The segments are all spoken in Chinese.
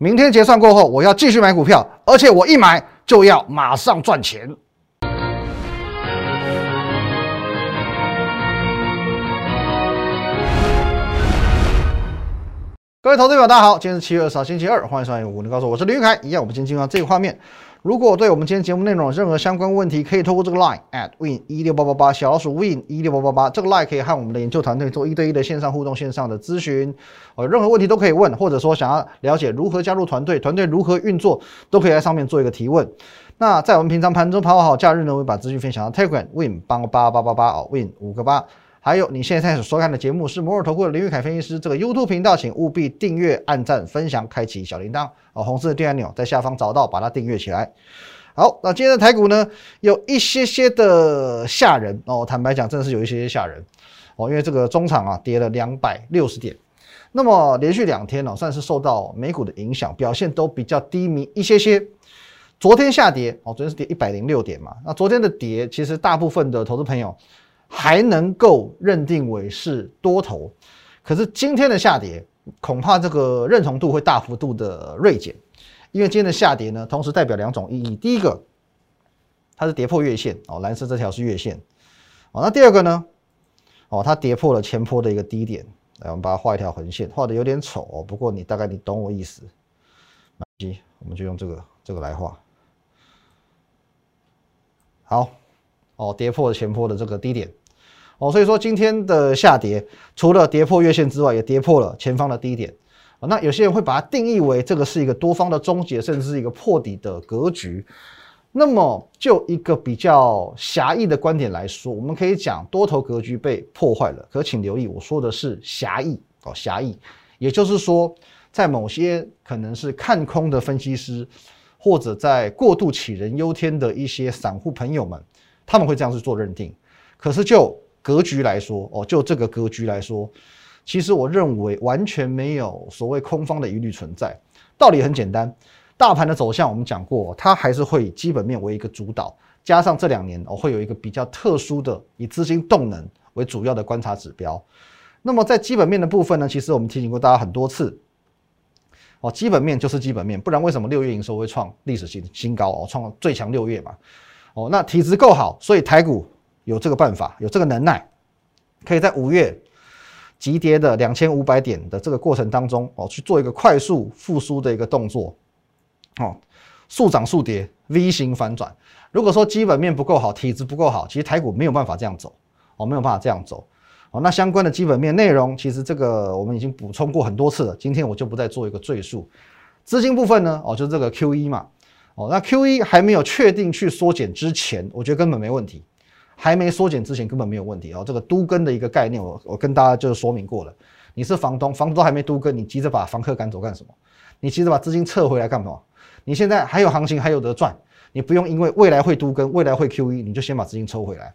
明天结算过后，我要继续买股票，而且我一买就要马上赚钱。各位投资者，大家好，今天是七月二十号，星期二，欢迎收看《五能告诉我》，是林玉凯。一样，我们今天进入到这个画面。如果对我们今天节目内容有任何相关问题，可以透过这个 line at win 一六八八八小老鼠 win 一六八八八这个 line 可以和我们的研究团队做一对一的线上互动、线上的咨询。呃，任何问题都可以问，或者说想要了解如何加入团队、团队如何运作，都可以在上面做一个提问。那在我们平常盘中跑好假日呢，我会把资讯分享到 Telegram win 八八八八八哦 win 五个八。还有，你现在所收看的节目是摩尔投顾的林玉凯分析师。这个 YouTube 频道，请务必订阅、按赞、分享、开启小铃铛哦，红色的订阅按钮在下方找到，把它订阅起来。好，那今天的台股呢，有一些些的吓人哦。坦白讲，真的是有一些些吓人哦，因为这个中场啊跌了两百六十点，那么连续两天哦，算是受到美股的影响，表现都比较低迷一些些。昨天下跌哦，昨天是跌一百零六点嘛。那昨天的跌，其实大部分的投资朋友。还能够认定为是多头，可是今天的下跌，恐怕这个认同度会大幅度的锐减，因为今天的下跌呢，同时代表两种意义。第一个，它是跌破月线哦，蓝色这条是月线哦。那第二个呢，哦，它跌破了前坡的一个低点，来，我们把它画一条横线，画的有点丑哦，不过你大概你懂我意思。机，我们就用这个这个来画，好。哦，跌破了前坡的这个低点，哦，所以说今天的下跌，除了跌破月线之外，也跌破了前方的低点。那有些人会把它定义为这个是一个多方的终结，甚至是一个破底的格局。那么就一个比较狭义的观点来说，我们可以讲多头格局被破坏了。可请留意，我说的是狭义哦，狭义，也就是说，在某些可能是看空的分析师，或者在过度杞人忧天的一些散户朋友们。他们会这样去做认定，可是就格局来说，哦，就这个格局来说，其实我认为完全没有所谓空方的疑虑存在。道理很简单，大盘的走向我们讲过，它还是会以基本面为一个主导，加上这两年哦会有一个比较特殊的以资金动能为主要的观察指标。那么在基本面的部分呢，其实我们提醒过大家很多次，哦，基本面就是基本面，不然为什么六月营收会创历史新新高哦，创最强六月嘛？哦，那体质够好，所以台股有这个办法，有这个能耐，可以在五月急跌的两千五百点的这个过程当中，哦，去做一个快速复苏的一个动作，哦，速涨速跌，V 型反转。如果说基本面不够好，体质不够好，其实台股没有办法这样走，哦，没有办法这样走。哦，那相关的基本面内容，其实这个我们已经补充过很多次了，今天我就不再做一个赘述。资金部分呢，哦，就是这个 Q E 嘛。哦，那 Q E 还没有确定去缩减之前，我觉得根本没问题。还没缩减之前根本没有问题哦。这个都跟的一个概念，我我跟大家就说明过了。你是房东，房东还没都跟，你急着把房客赶走干什么？你急着把资金撤回来干嘛？你现在还有行情，还有得赚，你不用因为未来会都跟，未来会 Q E，你就先把资金抽回来。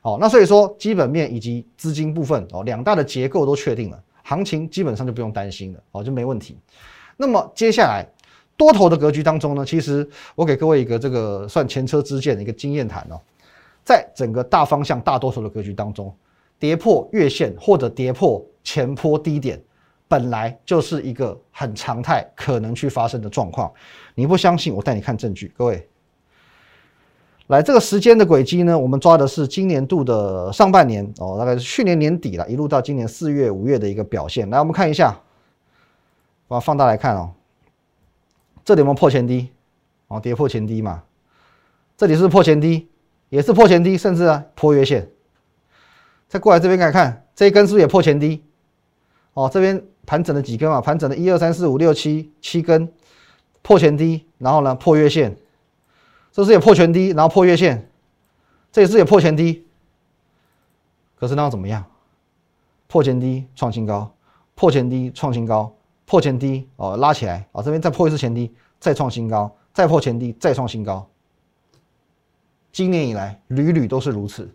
好，那所以说基本面以及资金部分哦，两大的结构都确定了，行情基本上就不用担心了，哦就没问题。那么接下来。多头的格局当中呢，其实我给各位一个这个算前车之鉴的一个经验谈哦，在整个大方向大多数的格局当中，跌破月线或者跌破前坡低点，本来就是一个很常态可能去发生的状况。你不相信，我带你看证据。各位，来这个时间的轨迹呢，我们抓的是今年度的上半年哦，大概是去年年底了，一路到今年四月、五月的一个表现。来，我们看一下，把它放大来看哦。这里有没有破前低？哦，跌破前低嘛。这里是破前低，也是破前低，甚至啊破月线。再过来这边看看，这一根是不是也破前低？哦，这边盘整了几根嘛？盘整了一二三四五六七七根，破前低，然后呢破月线，这是也破前低，然后破月线，这也是也破前低。可是那又怎么样？破前低创新高，破前低创新高。破前低哦，拉起来啊，这边再破一次前低，再创新高，再破前低，再创新高。今年以来屡屡都是如此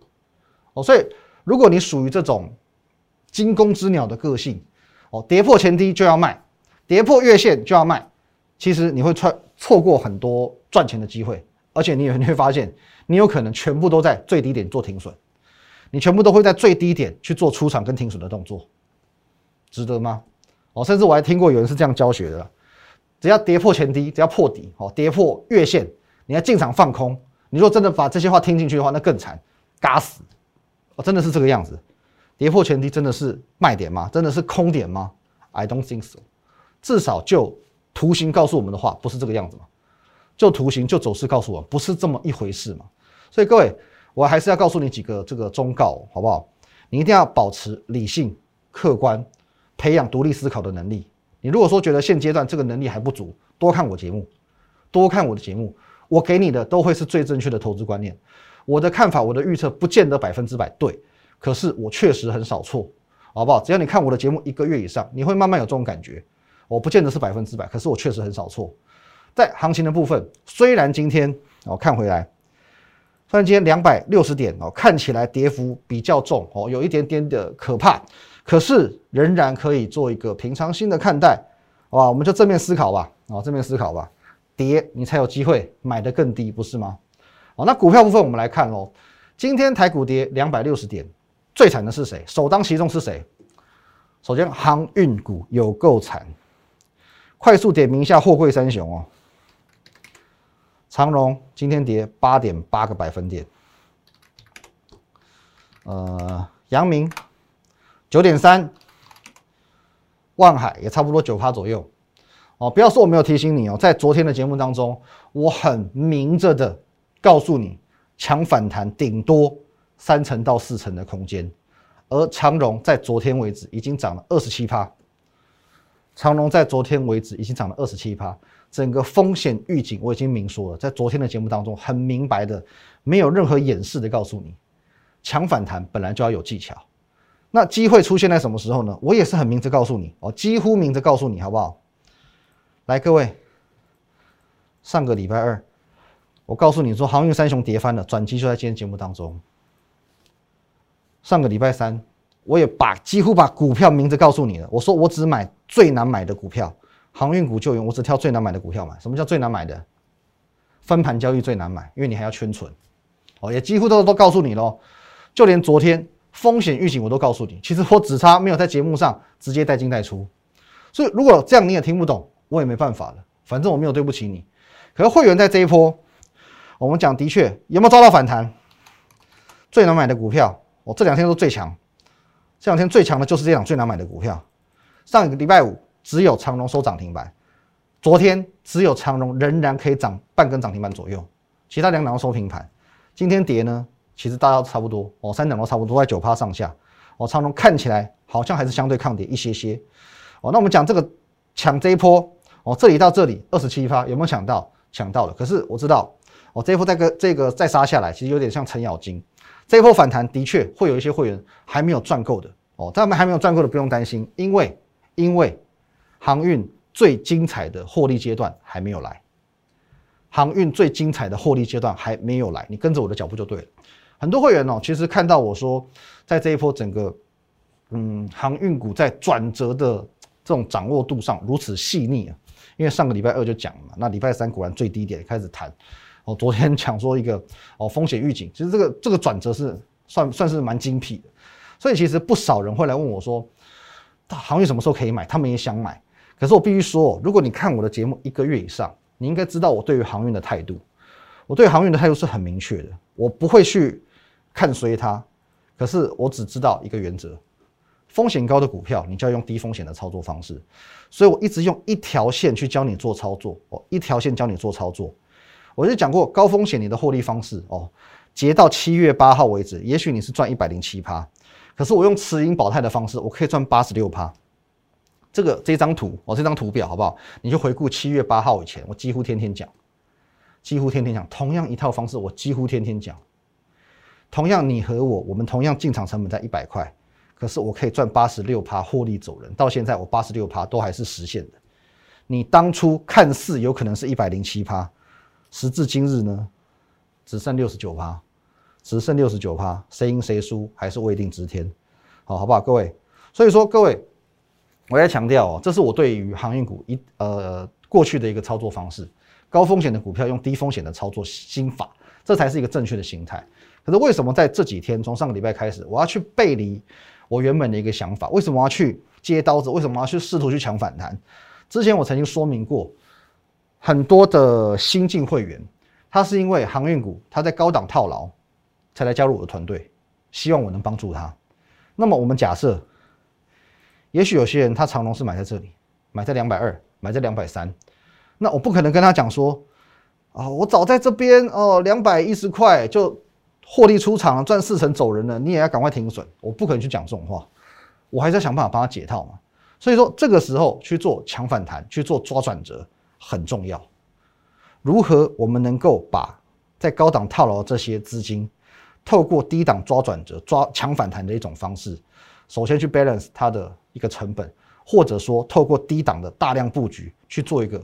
哦，所以如果你属于这种惊弓之鸟的个性哦，跌破前低就要卖，跌破月线就要卖，其实你会错错过很多赚钱的机会，而且你你会发现，你有可能全部都在最低点做停损，你全部都会在最低点去做出场跟停损的动作，值得吗？哦，甚至我还听过有人是这样教学的，只要跌破前低，只要破底，哦，跌破月线，你要进场放空。你说真的把这些话听进去的话，那更惨，嘎死！哦，真的是这个样子。跌破前低真的是卖点吗？真的是空点吗？I don't think so。至少就图形告诉我们的话，不是这个样子嘛？就图形就走势告诉我，不是这么一回事嘛？所以各位，我还是要告诉你几个这个忠告，好不好？你一定要保持理性、客观，培养独立思考的能力。你如果说觉得现阶段这个能力还不足，多看我节目，多看我的节目，我给你的都会是最正确的投资观念。我的看法，我的预测不见得百分之百对。可是我确实很少错，好不好？只要你看我的节目一个月以上，你会慢慢有这种感觉。我不见得是百分之百，可是我确实很少错。在行情的部分，虽然今天哦看回来，虽然今天两百六十点哦看起来跌幅比较重哦，有一点点的可怕，可是仍然可以做一个平常心的看待，好吧？我们就正面思考吧，啊，正面思考吧。跌你才有机会买的更低，不是吗？好，那股票部分我们来看喽。今天台股跌两百六十点。最惨的是谁？首当其冲是谁？首先，航运股有够惨。快速点名一下货柜三雄哦。长荣今天跌八点八个百分点。呃，阳明九点三，万海也差不多九趴左右。哦，不要说我没有提醒你哦，在昨天的节目当中，我很明着的告诉你，强反弹顶多。三成到四成的空间，而长荣在昨天为止已经涨了二十七趴。长荣在昨天为止已经涨了二十七趴，整个风险预警我已经明说了，在昨天的节目当中很明白的，没有任何掩饰的告诉你，强反弹本来就要有技巧。那机会出现在什么时候呢？我也是很明着告诉你，哦，几乎明着告诉你，好不好？来，各位，上个礼拜二，我告诉你说航运三雄跌翻了，转机就在今天节目当中。上个礼拜三，我也把几乎把股票名字告诉你了。我说我只买最难买的股票，航运股救援，我只挑最难买的股票买。什么叫最难买的？分盘交易最难买，因为你还要圈存。哦，也几乎都都告诉你喽。就连昨天风险预警我都告诉你。其实我只差没有在节目上直接带进带出。所以如果这样你也听不懂，我也没办法了。反正我没有对不起你。可是会员在这一波，我们讲的确有没有遭到反弹？最难买的股票。哦，这两天都最强，这两天最强的就是这档最难买的股票。上一个礼拜五只有长荣收涨停板，昨天只有长荣仍然可以涨半根涨停板左右，其他两档都收平盘。今天跌呢，其实大家都差不多哦，三档都差不多在九趴上下。哦，长荣看起来好像还是相对抗跌一些些。哦，那我们讲这个抢这一波，哦，这里到这里二十七趴有没有抢到？抢到了。可是我知道，哦，这一波再个这个再杀下来，其实有点像程咬金。这一波反弹的确会有一些会员还没有赚够的哦，他们还没有赚够的不用担心，因为因为航运最精彩的获利阶段还没有来，航运最精彩的获利阶段还没有来，你跟着我的脚步就对了。很多会员哦，其实看到我说在这一波整个嗯航运股在转折的这种掌握度上如此细腻啊，因为上个礼拜二就讲了嘛，那礼拜三果然最低点开始谈。哦，昨天讲说一个哦风险预警，其实这个这个转折是算算是蛮精辟的，所以其实不少人会来问我说，航运什么时候可以买？他们也想买，可是我必须说，如果你看我的节目一个月以上，你应该知道我对于航运的态度，我对航运的态度是很明确的，我不会去看衰它，可是我只知道一个原则，风险高的股票你就要用低风险的操作方式，所以我一直用一条线去教你做操作，哦，一条线教你做操作。我就讲过高风险你的获利方式哦，截到七月八号为止，也许你是赚一百零七趴，可是我用持盈保泰的方式，我可以赚八十六趴。这个这张图哦，这张图表好不好？你就回顾七月八号以前，我几乎天天讲，几乎天天讲，同样一套方式，我几乎天天讲。同样你和我，我们同样进场成本在一百块，可是我可以赚八十六趴获利走人，到现在我八十六趴都还是实现的。你当初看似有可能是一百零七趴。时至今日呢，只剩六十九趴，只剩六十九趴，谁赢谁输还是未定之天，好好不好，各位？所以说各位，我要强调哦，这是我对于航运股一呃过去的一个操作方式，高风险的股票用低风险的操作心法，这才是一个正确的心态。可是为什么在这几天，从上个礼拜开始，我要去背离我原本的一个想法？为什么要去接刀子？为什么要去试图去抢反弹？之前我曾经说明过。很多的新进会员，他是因为航运股他在高档套牢，才来加入我的团队，希望我能帮助他。那么我们假设，也许有些人他长龙是买在这里，买在两百二，买在两百三，那我不可能跟他讲说，啊，我早在这边哦，两百一十块就获利出场，赚四成走人了，你也要赶快停损，我不可能去讲这种话，我还是要想办法帮他解套嘛。所以说这个时候去做强反弹，去做抓转折。很重要，如何我们能够把在高档套牢这些资金，透过低档抓转折、抓强反弹的一种方式，首先去 balance 它的一个成本，或者说透过低档的大量布局去做一个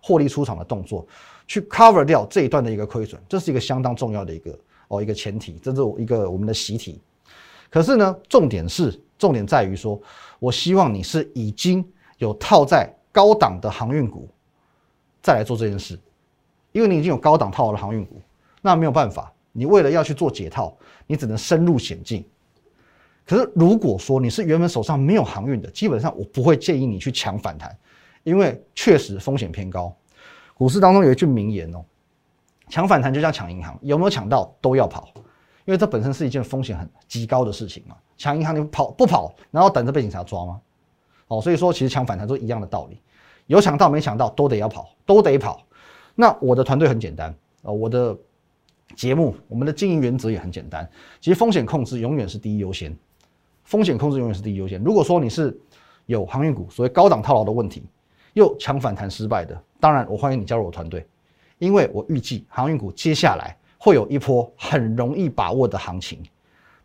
获利出场的动作，去 cover 掉这一段的一个亏损，这是一个相当重要的一个哦一个前提，这是一个我们的习题。可是呢，重点是重点在于说，我希望你是已经有套在高档的航运股。再来做这件事，因为你已经有高档套的航运股，那没有办法，你为了要去做解套，你只能深入险境。可是如果说你是原本手上没有航运的，基本上我不会建议你去抢反弹，因为确实风险偏高。股市当中有一句名言哦，抢反弹就像抢银行，有没有抢到都要跑，因为这本身是一件风险很极高的事情嘛。抢银行你跑不跑，然后等着被警察抓吗？哦，所以说其实抢反弹都一样的道理。有抢到没抢到都得要跑，都得跑。那我的团队很简单啊，我的节目，我们的经营原则也很简单。其实风险控制永远是第一优先，风险控制永远是第一优先。如果说你是有航运股所谓高档套牢的问题，又抢反弹失败的，当然我欢迎你加入我团队，因为我预计航运股接下来会有一波很容易把握的行情。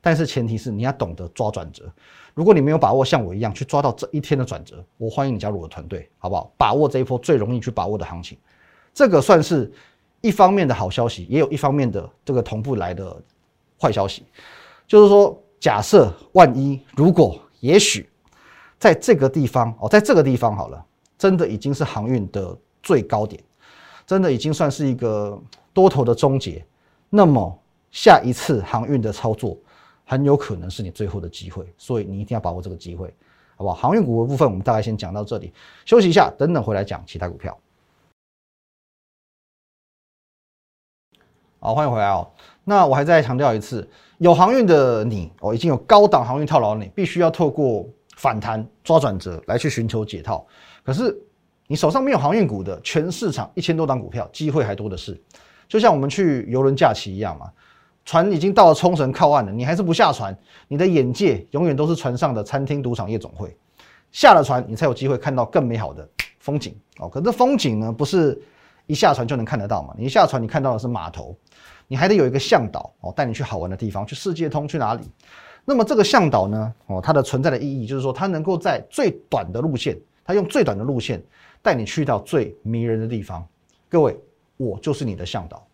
但是前提是你要懂得抓转折。如果你没有把握，像我一样去抓到这一天的转折，我欢迎你加入我的团队，好不好？把握这一波最容易去把握的行情，这个算是一方面的好消息，也有一方面的这个同步来的坏消息。就是说，假设万一如果也许在这个地方哦，在这个地方好了，真的已经是航运的最高点，真的已经算是一个多头的终结，那么下一次航运的操作。很有可能是你最后的机会，所以你一定要把握这个机会，好不好？航运股的部分我们大概先讲到这里，休息一下，等等回来讲其他股票。好，欢迎回来哦。那我还再强调一次，有航运的你哦，已经有高档航运套牢，你必须要透过反弹抓转折来去寻求解套。可是你手上没有航运股的，全市场一千多档股票，机会还多的是。就像我们去游轮假期一样嘛。船已经到了冲绳靠岸了，你还是不下船，你的眼界永远都是船上的餐厅、赌场、夜总会。下了船，你才有机会看到更美好的风景哦。可这风景呢，不是一下船就能看得到嘛？你一下船，你看到的是码头，你还得有一个向导哦，带你去好玩的地方，去世界通，去哪里？那么这个向导呢？哦，它的存在的意义就是说，它能够在最短的路线，它用最短的路线带你去到最迷人的地方。各位，我就是你的向导。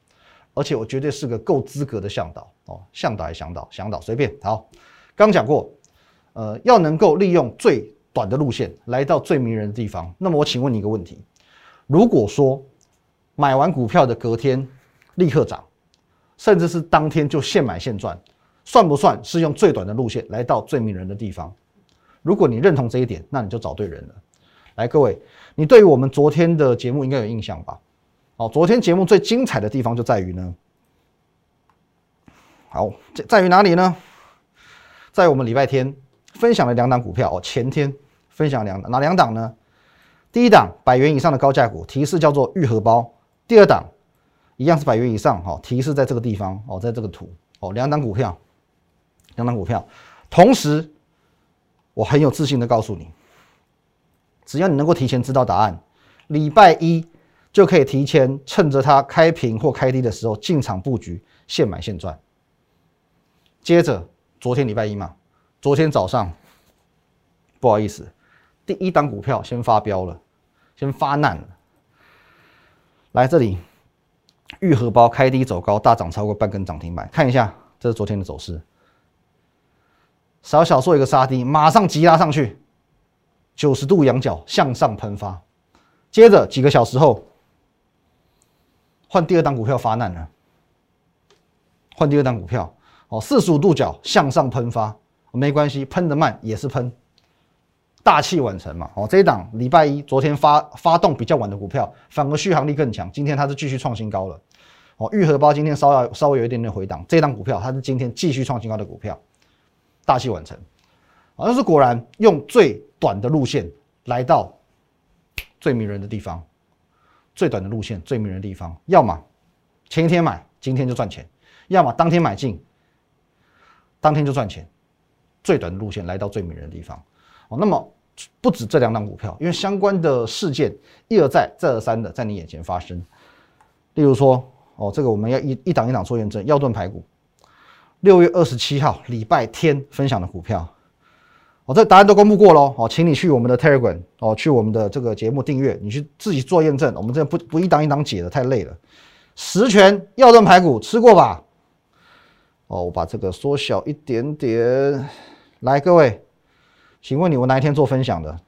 而且我绝对是个够资格的向导哦，向导还向导，向导随便好。刚讲过，呃，要能够利用最短的路线来到最迷人的地方。那么我请问你一个问题：如果说买完股票的隔天立刻涨，甚至是当天就现买现赚，算不算是用最短的路线来到最迷人的地方？如果你认同这一点，那你就找对人了。来，各位，你对于我们昨天的节目应该有印象吧？好，昨天节目最精彩的地方就在于呢，好，在在于哪里呢？在我们礼拜天分享了两档股票哦，前天分享两，哪两档呢？第一档百元以上的高价股，提示叫做玉荷包；第二档一样是百元以上，哈，提示在这个地方哦，在这个图哦，两档股票，两档股票，同时我很有自信的告诉你，只要你能够提前知道答案，礼拜一。就可以提前趁着它开平或开低的时候进场布局，现买现赚。接着，昨天礼拜一嘛，昨天早上，不好意思，第一档股票先发飙了，先发难了。来这里，玉荷包开低走高，大涨超过半根涨停板。看一下，这是昨天的走势，小小做一个杀低，马上急拉上去，九十度仰角向上喷发。接着几个小时后。换第二档股票发难了，换第二档股票哦，四十五度角向上喷发，没关系，喷的慢也是喷，大器晚成嘛。哦，这一档礼拜一昨天发发动比较晚的股票，反而续航力更强，今天它是继续创新高了。哦，玉荷包今天稍微稍微有一点点回档，这一档股票它是今天继续创新高的股票，大器晚成。啊，但是果然用最短的路线来到最迷人的地方，最短的路线最迷人的地方，要么前一天买，今天就赚钱；要么当天买进，当天就赚钱。最短的路线来到最迷人的地方。哦，那么不止这两档股票，因为相关的事件一而再、再而三的在你眼前发生。例如说，哦，这个我们要一一档一档做验证。耀盾排骨，六月二十七号礼拜天分享的股票，哦，这答案都公布过喽。哦，请你去我们的 Telegram，哦，去我们的这个节目订阅，你去自己做验证。我们这不不一档一档解的太累了。十全耀盾排骨吃过吧？哦，我把这个缩小一点点。来，各位，请问你我哪一天做分享的？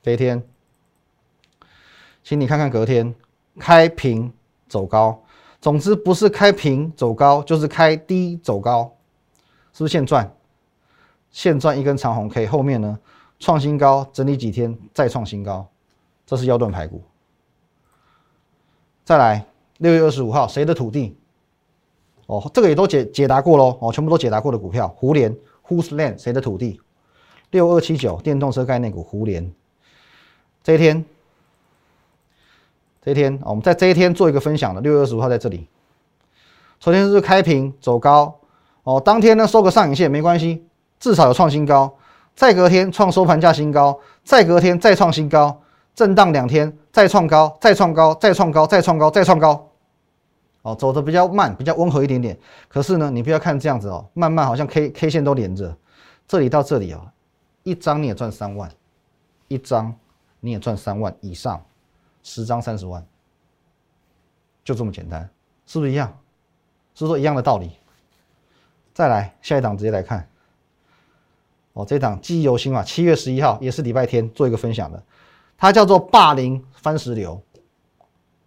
这一天，请你看看隔天开平走高。总之不是开平走高，就是开低走高，是不是现赚？现赚一根长红 K，后面呢创新高，整理几天再创新高，这是腰断排骨。再来，六月二十五号谁的土地？哦，这个也都解解答过喽，哦，全部都解答过的股票，胡联 Whose Land 谁的土地？六二七九电动车概念股胡联，这一天。这一天，我们在这一天做一个分享的，六月二十五号在这里。昨天是开平走高，哦，当天呢收个上影线没关系，至少有创新高。再隔天创收盘价新高，再隔天再创新高，震荡两天再创高，再创高，再创高，再创高，再创高。哦，走的比较慢，比较温和一点点。可是呢，你不要看这样子哦，慢慢好像 K K 线都连着，这里到这里啊，一张你也赚三万，一张你也赚三万以上。十张三十万，就这么简单，是不是一样？是说一样的道理。再来下一档，直接来看。哦，这档记忆犹新嘛，七月十一号也是礼拜天做一个分享的，它叫做霸凌番石榴。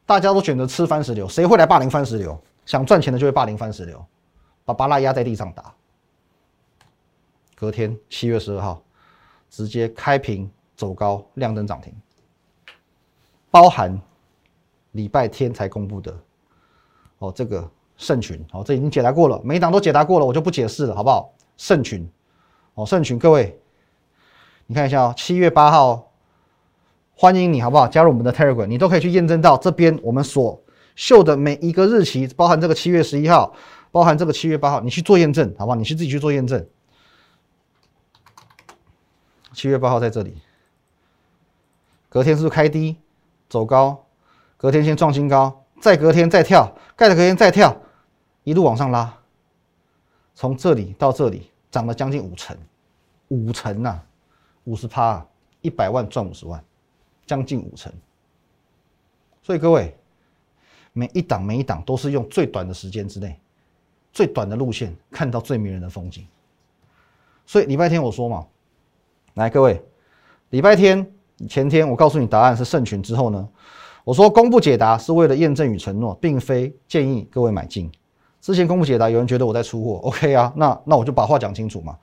大家都选择吃番石榴，谁会来霸凌番石榴？想赚钱的就会霸凌番石榴，把巴拉压在地上打。隔天七月十二号，直接开平走高，亮灯涨停。包含礼拜天才公布的哦，这个圣群哦，这已经解答过了，每一档都解答过了，我就不解释了，好不好？圣群哦，圣群，各位，你看一下哦，七月八号，欢迎你好不好？加入我们的 Telegram，你都可以去验证到这边我们所秀的每一个日期，包含这个七月十一号，包含这个七月八号，你去做验证，好不好？你去自己去做验证。七月八号在这里，隔天是不是开低？走高，隔天先创新高，再隔天再跳，盖的隔天再跳，一路往上拉，从这里到这里涨了将近五成，五成呐，五十趴，一百万赚五十万，将近五成。所以各位，每一档每一档都是用最短的时间之内，最短的路线看到最迷人的风景。所以礼拜天我说嘛，来各位，礼拜天。前天我告诉你答案是圣群之后呢，我说公布解答是为了验证与承诺，并非建议各位买进。之前公布解答，有人觉得我在出货，OK 啊？那那我就把话讲清楚嘛。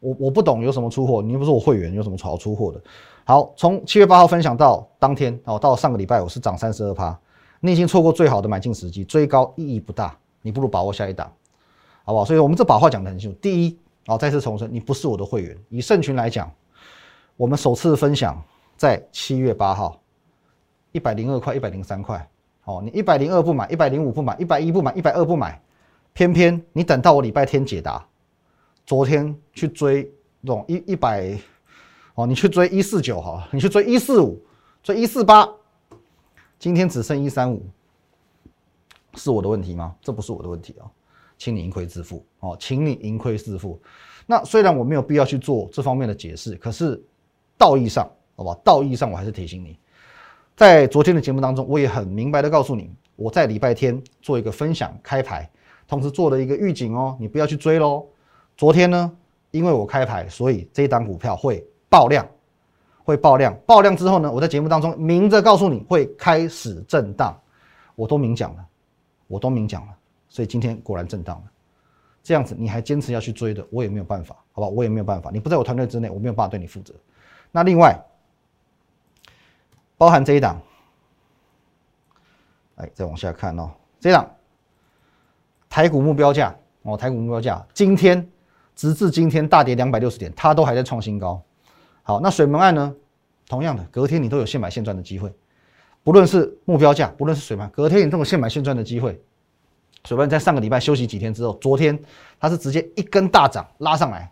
我我不懂有什么出货，你又不是我会员，有什么好出货的？好，从七月八号分享到当天哦，到上个礼拜我是涨三十二趴，你已经错过最好的买进时机，追高意义不大，你不如把握下一档，好不好？所以我们这把话讲得很清楚。第一，哦，再次重申，你不是我的会员。以圣群来讲，我们首次分享。在七月八号，一百零二块，一百零三块，哦，你一百零二不买，一百零五不买，一百一不买，一百二不买，偏偏你等到我礼拜天解答，昨天去追这种一一百，哦，你去追一四九哈，你去追一四五，追一四八，今天只剩一三五，是我的问题吗？这不是我的问题啊，请你盈亏自负哦，请你盈亏自负。那虽然我没有必要去做这方面的解释，可是道义上。好吧，道义上我还是提醒你，在昨天的节目当中，我也很明白的告诉你，我在礼拜天做一个分享开牌，同时做了一个预警哦，你不要去追喽。昨天呢，因为我开牌，所以这一档股票会爆量，会爆量，爆量之后呢，我在节目当中明着告诉你会开始震荡，我都明讲了，我都明讲了，所以今天果然震荡了。这样子你还坚持要去追的，我也没有办法，好吧，我也没有办法，你不在我团队之内，我没有办法对你负责。那另外包含这一档，哎，再往下看哦，这一档台股目标价哦，台股目标价今天直至今天大跌两百六十点，它都还在创新高。好，那水门案呢？同样的，隔天你都有现买现赚的机会，不论是目标价，不论是水门，隔天你都有现买现赚的机会。水门在上个礼拜休息几天之后，昨天它是直接一根大涨拉上来，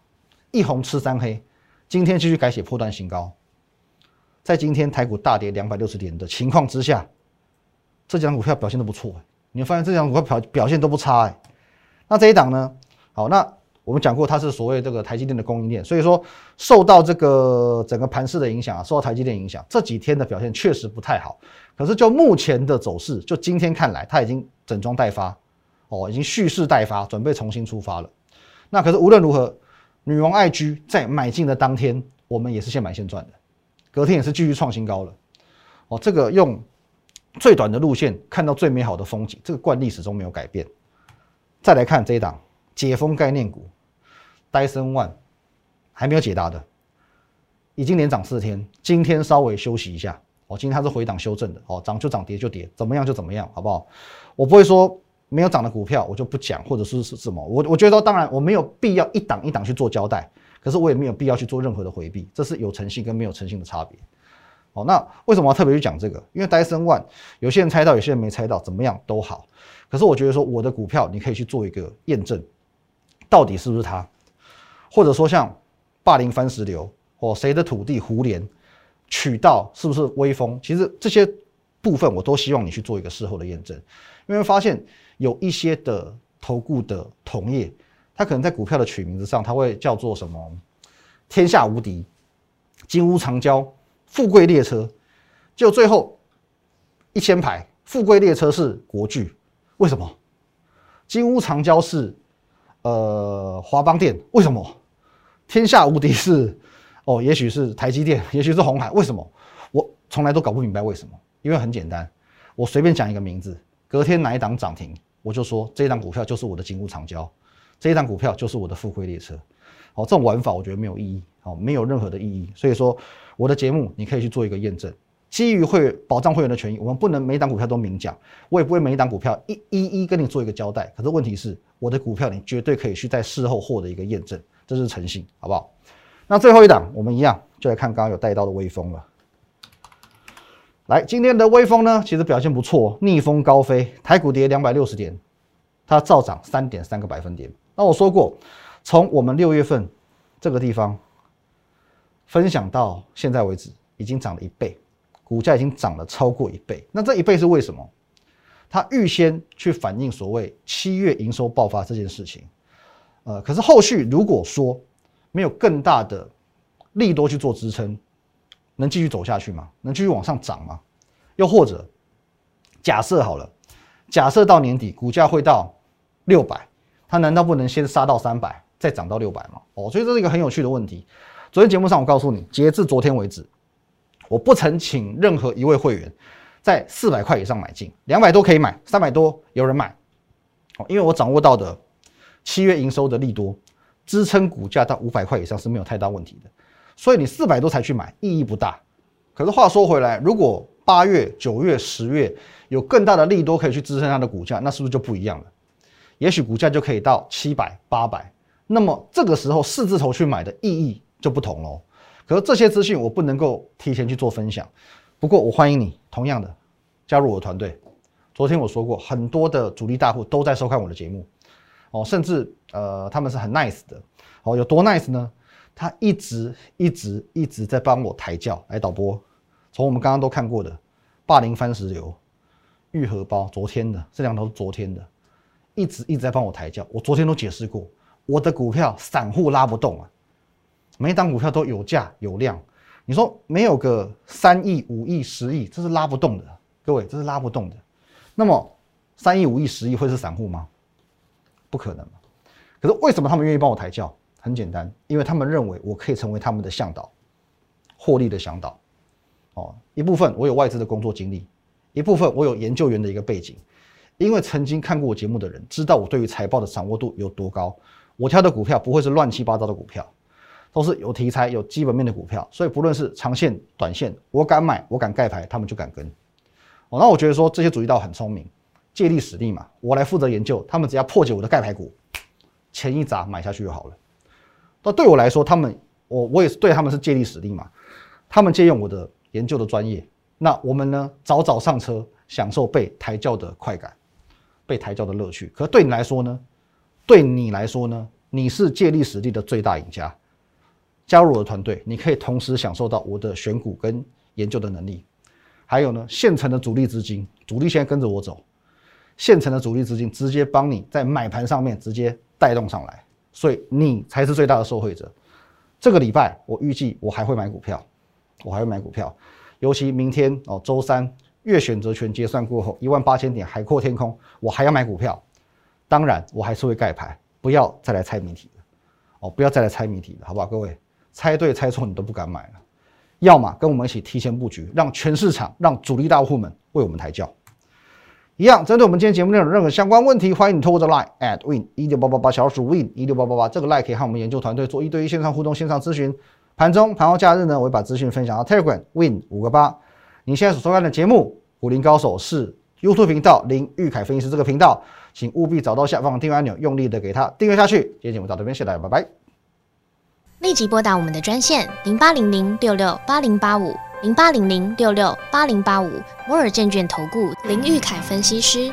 一红吃三黑，今天继续改写破断新高。在今天台股大跌两百六十点的情况之下，这几张股票表现都不错，你会发现这张股票表表现都不差哎。那这一档呢？好，那。我们讲过，它是所谓这个台积电的供应链，所以说受到这个整个盘势的影响啊，受到台积电影响，这几天的表现确实不太好。可是就目前的走势，就今天看来，它已经整装待发，哦，已经蓄势待发，准备重新出发了。那可是无论如何，女王爱居在买进的当天，我们也是现买现赚的，隔天也是继续创新高了。哦，这个用最短的路线看到最美好的风景，这个惯例始终没有改变。再来看这一档解封概念股。戴森万还没有解答的，已经连涨四天，今天稍微休息一下。哦，今天它是回档修正的，哦，涨就涨，跌就跌，怎么样就怎么样，好不好？我不会说没有涨的股票我就不讲，或者是是什么。我我觉得当然我没有必要一档一档去做交代，可是我也没有必要去做任何的回避，这是有诚信跟没有诚信的差别。哦，那为什么要特别去讲这个？因为戴森 One 有些人猜到，有些人没猜到，怎么样都好。可是我觉得说我的股票你可以去做一个验证，到底是不是它？或者说像霸凌番石榴或谁的土地胡连取道是不是威风？其实这些部分我都希望你去做一个事后的验证，因为发现有一些的投顾的同业，他可能在股票的取名字上，他会叫做什么“天下无敌”、“金屋藏娇”、“富贵列车”，就最后一千排“富贵列车”是国剧，为什么？“金屋藏娇”是呃华邦店，为什么？天下无敌是哦，也许是台积电，也许是红海，为什么？我从来都搞不明白为什么。因为很简单，我随便讲一个名字，隔天哪一档涨停，我就说这一档股票就是我的金屋藏娇，这一档股票就是我的富贵列车。好，这种玩法我觉得没有意义，好，没有任何的意义。所以说，我的节目你可以去做一个验证，基于会保障会员的权益，我们不能每一档股票都明讲，我也不会每一档股票一一一跟你做一个交代。可是问题是，我的股票你绝对可以去在事后获得一个验证。这是诚信，好不好？那最后一档，我们一样就来看刚刚有带到的微风了。来，今天的微风呢，其实表现不错，逆风高飞，台股跌两百六十点，它照涨三点三个百分点。那我说过，从我们六月份这个地方分享到现在为止，已经涨了一倍，股价已经涨了超过一倍。那这一倍是为什么？它预先去反映所谓七月营收爆发这件事情。呃，可是后续如果说没有更大的利多去做支撑，能继续走下去吗？能继续往上涨吗？又或者假设好了，假设到年底股价会到六百，它难道不能先杀到三百，再涨到六百嘛？哦，所以这是一个很有趣的问题。昨天节目上我告诉你，截至昨天为止，我不曾请任何一位会员在四百块以上买进，两百多可以买，三百多有人买，哦，因为我掌握到的。七月营收的利多支撑股价到五百块以上是没有太大问题的，所以你四百多才去买意义不大。可是话说回来，如果八月、九月、十月有更大的利多可以去支撑它的股价，那是不是就不一样了？也许股价就可以到七百、八百，那么这个时候四字头去买的意义就不同喽。可是这些资讯我不能够提前去做分享，不过我欢迎你同样的加入我的团队。昨天我说过，很多的主力大户都在收看我的节目。哦，甚至呃，他们是很 nice 的。哦，有多 nice 呢？他一直一直一直在帮我抬轿。来，导播，从我们刚刚都看过的霸凌番石榴、愈合包，昨天的这两头是昨天的，一直一直在帮我抬轿。我昨天都解释过，我的股票散户拉不动啊，每一档股票都有价有量。你说没有个三亿、五亿、十亿，这是拉不动的。各位，这是拉不动的。那么三亿、五亿、十亿会是散户吗？不可能可是为什么他们愿意帮我抬轿？很简单，因为他们认为我可以成为他们的向导，获利的向导。哦，一部分我有外资的工作经历，一部分我有研究员的一个背景。因为曾经看过我节目的人，知道我对于财报的掌握度有多高。我挑的股票不会是乱七八糟的股票，都是有题材、有基本面的股票，所以不论是长线、短线，我敢买，我敢盖牌，他们就敢跟。哦，那我觉得说这些主力道很聪明，借力使力嘛，我来负责研究，他们只要破解我的盖牌股，钱一砸买下去就好了。那对我来说，他们我我也是对他们是借力使力嘛，他们借用我的研究的专业，那我们呢早早上车，享受被抬轿的快感，被抬轿的乐趣。可对你来说呢？对你来说呢？你是借力使力的最大赢家。加入我的团队，你可以同时享受到我的选股跟研究的能力，还有呢，现成的主力资金，主力现在跟着我走，现成的主力资金直接帮你在买盘上面直接带动上来，所以你才是最大的受惠者。这个礼拜我预计我还会买股票，我还会买股票，尤其明天哦，周三月选择权结算过后，一万八千点海阔天空，我还要买股票。当然，我还是会盖牌，不要再来猜谜题了哦，不要再来猜谜题了，好不好，各位？猜对猜错你都不敢买了，要么跟我们一起提前布局，让全市场、让主力大户们为我们抬轿。一样，针对我们今天节目内容任何相关问题，欢迎你透过这 line at win 一六八八八小老鼠 win 一六八八八这个 line 可以和我们研究团队做一对一线上互动、线上咨询。盘中、盘后、假日呢，我会把资讯分享到 Telegram win 五个八。你现在所收看的节目《武林高手》是 YouTube 频道林玉凯分析师这个频道，请务必找到下方订阅按钮，用力的给它订阅下去。今天节目到这边，谢谢大家，拜拜。立即拨打我们的专线零八零零六六八零八五零八零零六六八零八五摩尔证券投顾林玉凯分析师。